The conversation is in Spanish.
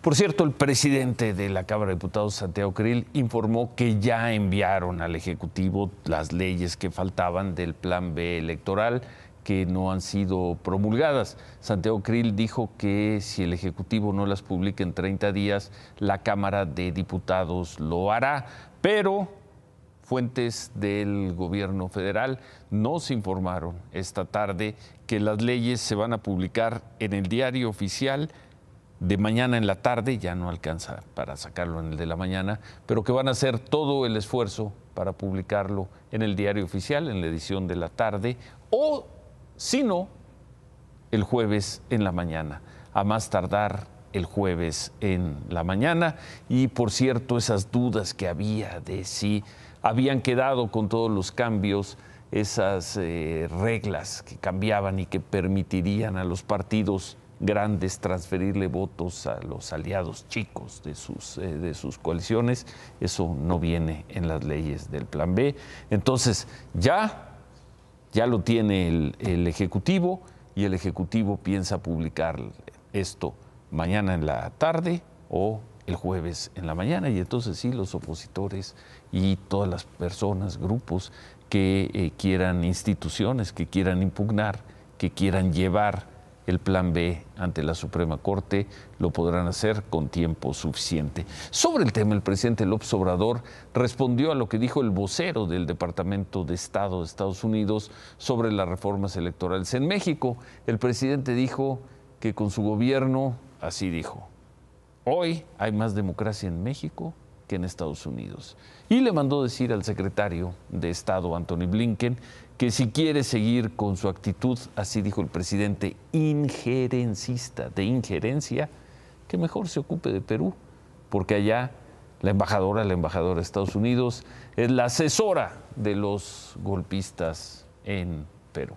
Por cierto, el presidente de la Cámara de Diputados, Santiago Krill, informó que ya enviaron al Ejecutivo las leyes que faltaban del Plan B electoral que no han sido promulgadas. Santiago Krill dijo que si el Ejecutivo no las publica en 30 días, la Cámara de Diputados lo hará, pero fuentes del gobierno federal nos informaron esta tarde que las leyes se van a publicar en el diario oficial de mañana en la tarde, ya no alcanza para sacarlo en el de la mañana, pero que van a hacer todo el esfuerzo para publicarlo en el diario oficial, en la edición de la tarde, o si no, el jueves en la mañana, a más tardar el jueves en la mañana. Y por cierto, esas dudas que había de si habían quedado con todos los cambios, esas eh, reglas que cambiaban y que permitirían a los partidos grandes transferirle votos a los aliados chicos de sus, eh, de sus coaliciones. Eso no viene en las leyes del Plan B. Entonces, ya, ya lo tiene el, el Ejecutivo y el Ejecutivo piensa publicar esto mañana en la tarde o el jueves en la mañana. Y entonces sí, los opositores y todas las personas, grupos que eh, quieran instituciones, que quieran impugnar, que quieran llevar el plan B ante la Suprema Corte, lo podrán hacer con tiempo suficiente. Sobre el tema, el presidente López Obrador respondió a lo que dijo el vocero del Departamento de Estado de Estados Unidos sobre las reformas electorales en México. El presidente dijo que con su gobierno, así dijo, hoy hay más democracia en México en Estados Unidos. Y le mandó decir al secretario de Estado, Anthony Blinken, que si quiere seguir con su actitud, así dijo el presidente, injerencista, de injerencia, que mejor se ocupe de Perú, porque allá la embajadora, la embajadora de Estados Unidos, es la asesora de los golpistas en Perú.